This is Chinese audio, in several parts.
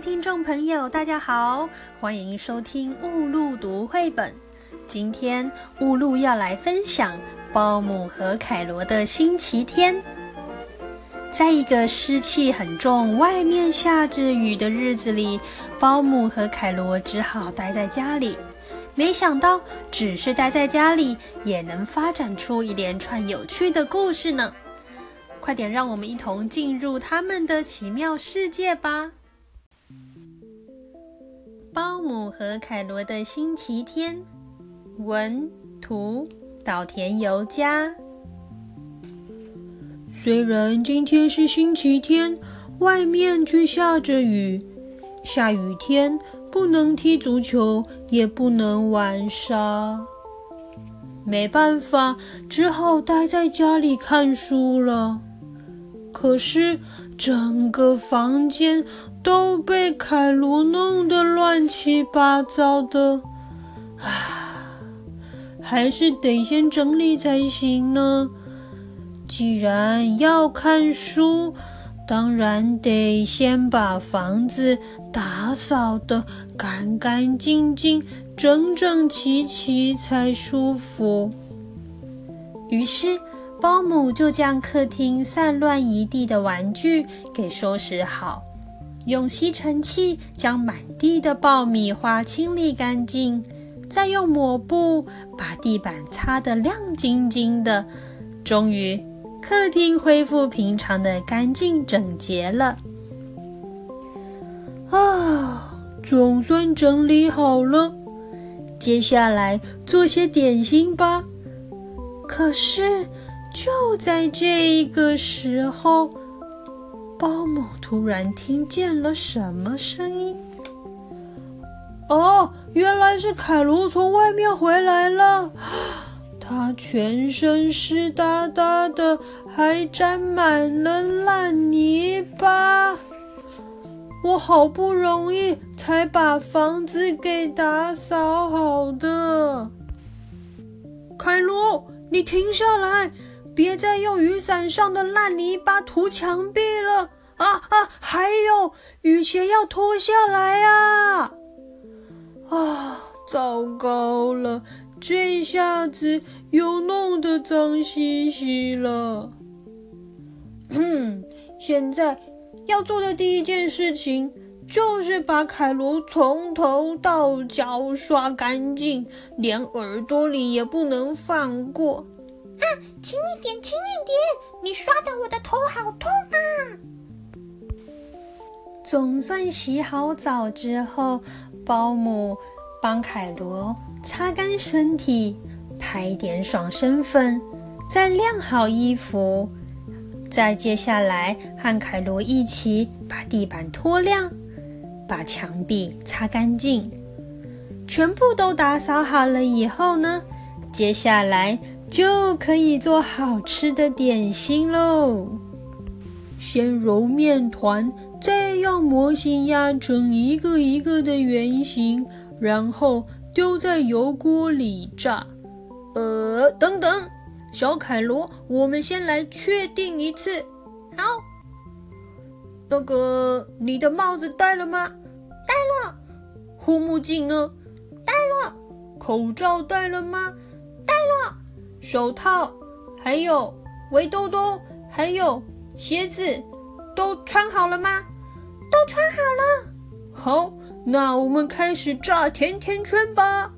听众朋友，大家好，欢迎收听雾露读绘本。今天雾露要来分享《鲍姆和凯罗的星期天》。在一个湿气很重、外面下着雨的日子里，鲍姆和凯罗只好待在家里。没想到，只是待在家里，也能发展出一连串有趣的故事呢！快点，让我们一同进入他们的奇妙世界吧！包姆和凯罗的星期天，文图岛田由佳。虽然今天是星期天，外面却下着雨。下雨天不能踢足球，也不能玩沙。没办法，只好待在家里看书了。可是整个房间都被凯罗弄得乱七八糟的，啊，还是得先整理才行呢。既然要看书，当然得先把房子打扫得干干净净、整整齐齐才舒服。于是，包姆就将客厅散乱一地的玩具给收拾好，用吸尘器将满地的爆米花清理干净，再用抹布把地板擦得亮晶晶的，终于。客厅恢复平常的干净整洁了。啊，总算整理好了。接下来做些点心吧。可是就在这个时候，保姆突然听见了什么声音？哦，原来是凯罗从外面回来了。他全身湿哒哒的，还沾满了烂泥巴。我好不容易才把房子给打扫好的。凯罗，你停下来，别再用雨伞上的烂泥巴涂墙壁了！啊啊，还有，雨鞋要脱下来啊！啊，糟糕了！这下子又弄得脏兮兮了。嗯，现在要做的第一件事情就是把凯罗从头到脚刷干净，连耳朵里也不能放过。轻一点，轻一点！你刷的我的头好痛啊！总算洗好澡之后，保姆帮凯罗。擦干身体，拍点爽身粉，再晾好衣服，再接下来和凯罗一起把地板拖亮，把墙壁擦干净，全部都打扫好了以后呢，接下来就可以做好吃的点心喽。先揉面团，再用模型压成一个一个的圆形，然后。丢在油锅里炸。呃，等等，小凯罗，我们先来确定一次。好，那个，你的帽子戴了吗？戴了。护目镜呢？戴了。口罩戴了吗？戴了。手套，还有围兜兜，还有鞋子，都穿好了吗？都穿好了。好。那我们开始炸甜甜圈吧！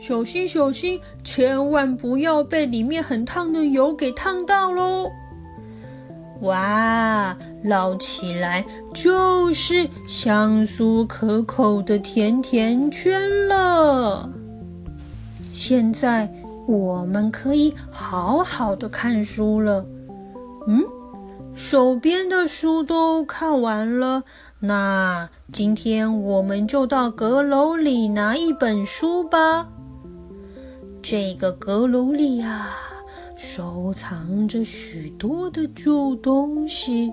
小心小心，千万不要被里面很烫的油给烫到喽！哇，捞起来就是香酥可口的甜甜圈了。现在我们可以好好的看书了。嗯，手边的书都看完了。那今天我们就到阁楼里拿一本书吧。这个阁楼里啊，收藏着许多的旧东西。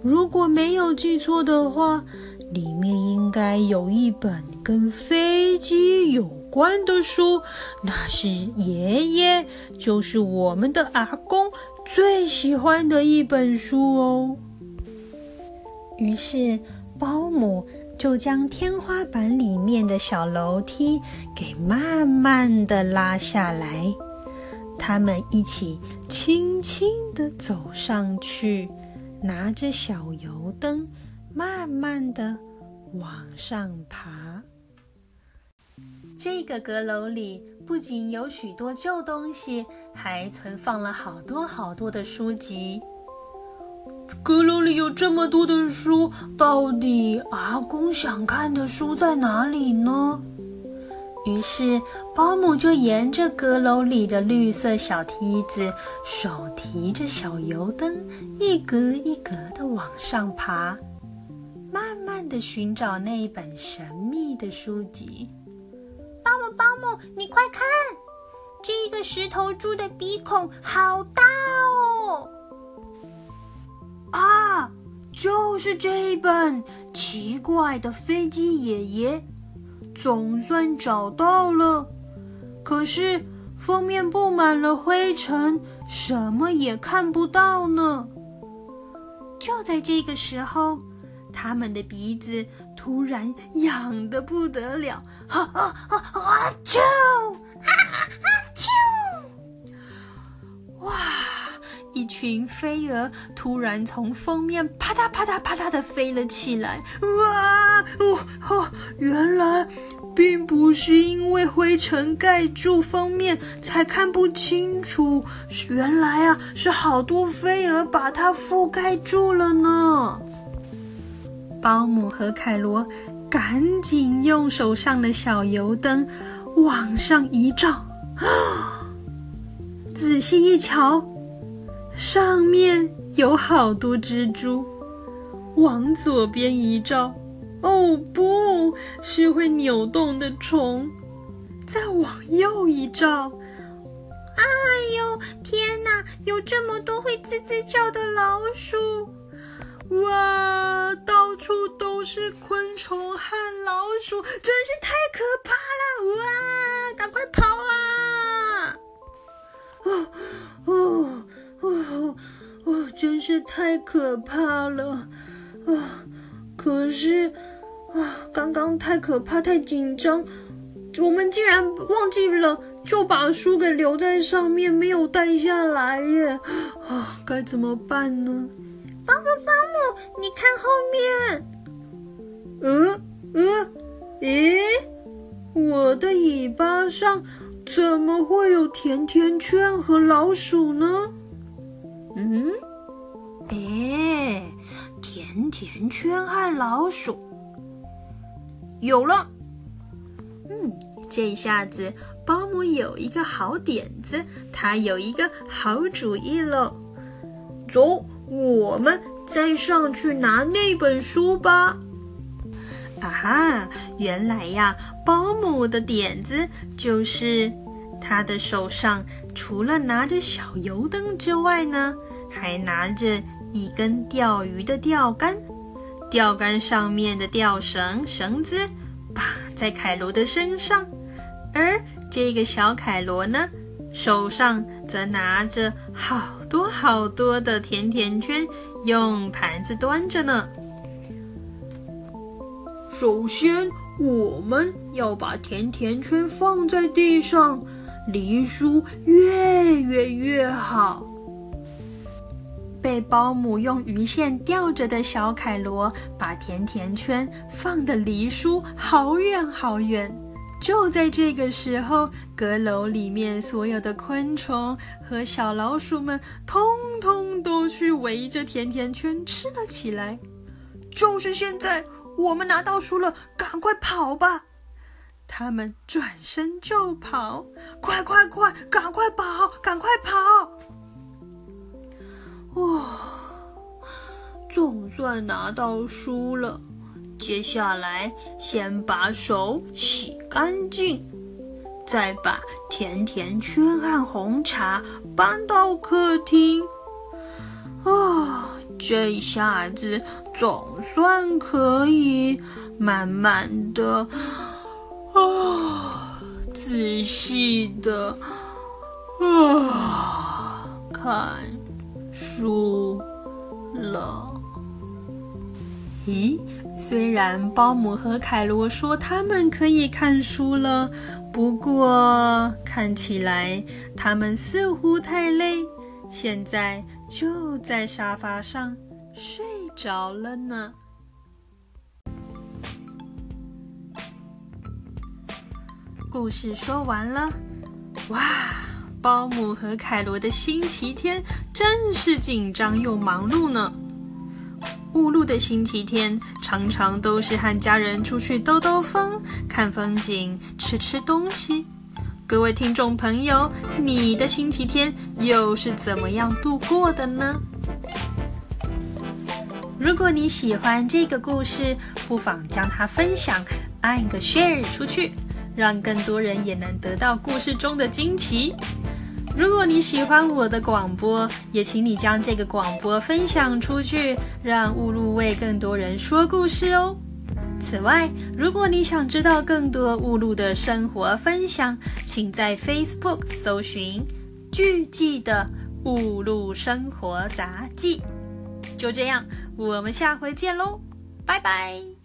如果没有记错的话，里面应该有一本跟飞机有关的书。那是爷爷，就是我们的阿公最喜欢的一本书哦。于是保姆就将天花板里面的小楼梯给慢慢的拉下来。他们一起轻轻的走上去，拿着小油灯，慢慢的往上爬。这个阁楼里不仅有许多旧东西，还存放了好多好多的书籍。阁楼里有这么多的书，到底阿公想看的书在哪里呢？于是保姆就沿着阁楼里的绿色小梯子，手提着小油灯，一格一格的往上爬，慢慢的寻找那一本神秘的书籍。保姆，保姆，你快看，这个石头猪的鼻孔好大哦！啊，就是这本奇怪的飞机爷爷。总算找到了，可是封面布满了灰尘，什么也看不到呢。就在这个时候，他们的鼻子突然痒得不得了，哈哈哈！啊啾！啊啊啾！哇！一群飞蛾突然从封面啪嗒啪嗒啪嗒的飞了起来，哇！哦哦，原来。并不是因为灰尘盖住封面才看不清楚，原来啊是好多飞蛾把它覆盖住了呢。保姆和凯罗赶紧用手上的小油灯往上一照，仔细一瞧，上面有好多蜘蛛。往左边一照。哦，不是会扭动的虫！再往右一照，哎呦，天哪！有这么多会吱吱叫的老鼠！哇，到处都是昆虫和老鼠，真是太可怕了！哇，赶快跑啊！哦哦哦哦，真是太可怕了！啊，可是。啊，刚刚太可怕，太紧张，我们竟然忘记了，就把书给留在上面，没有带下来耶！啊，该怎么办呢？看后面。嗯嗯，咦，我的尾巴上怎么会有甜甜圈和老鼠呢？嗯，哎，甜甜圈和老鼠。有了，嗯，这下子保姆有一个好点子，他有一个好主意了。走，我们再上去拿那本书吧。啊哈，原来呀，保姆的点子就是他的手上除了拿着小油灯之外呢，还拿着一根钓鱼的钓竿。钓竿上面的钓绳绳子绑在凯罗的身上，而这个小凯罗呢，手上则拿着好多好多的甜甜圈，用盘子端着呢。首先，我们要把甜甜圈放在地上，离书越远越好。被保姆用鱼线吊着的小凯罗，把甜甜圈放的离书好远好远。就在这个时候，阁楼里面所有的昆虫和小老鼠们，通通都去围着甜甜圈吃了起来。就是现在，我们拿到书了，赶快跑吧！他们转身就跑，快快快，赶快跑，赶快跑！哇，总算拿到书了。接下来，先把手洗干净，再把甜甜圈和红茶搬到客厅。啊，这下子总算可以慢慢的啊，仔细的啊看。书了，咦，虽然保姆和凯罗说他们可以看书了，不过看起来他们似乎太累，现在就在沙发上睡着了呢。故事说完了，哇！保姆和凯罗的星期天真是紧张又忙碌呢。雾露的星期天常常都是和家人出去兜兜风、看风景、吃吃东西。各位听众朋友，你的星期天又是怎么样度过的呢？如果你喜欢这个故事，不妨将它分享，按个 share 出去，让更多人也能得到故事中的惊奇。如果你喜欢我的广播，也请你将这个广播分享出去，让雾露为更多人说故事哦。此外，如果你想知道更多雾露的生活分享，请在 Facebook 搜寻“巨记的雾露生活杂记”。就这样，我们下回见喽，拜拜。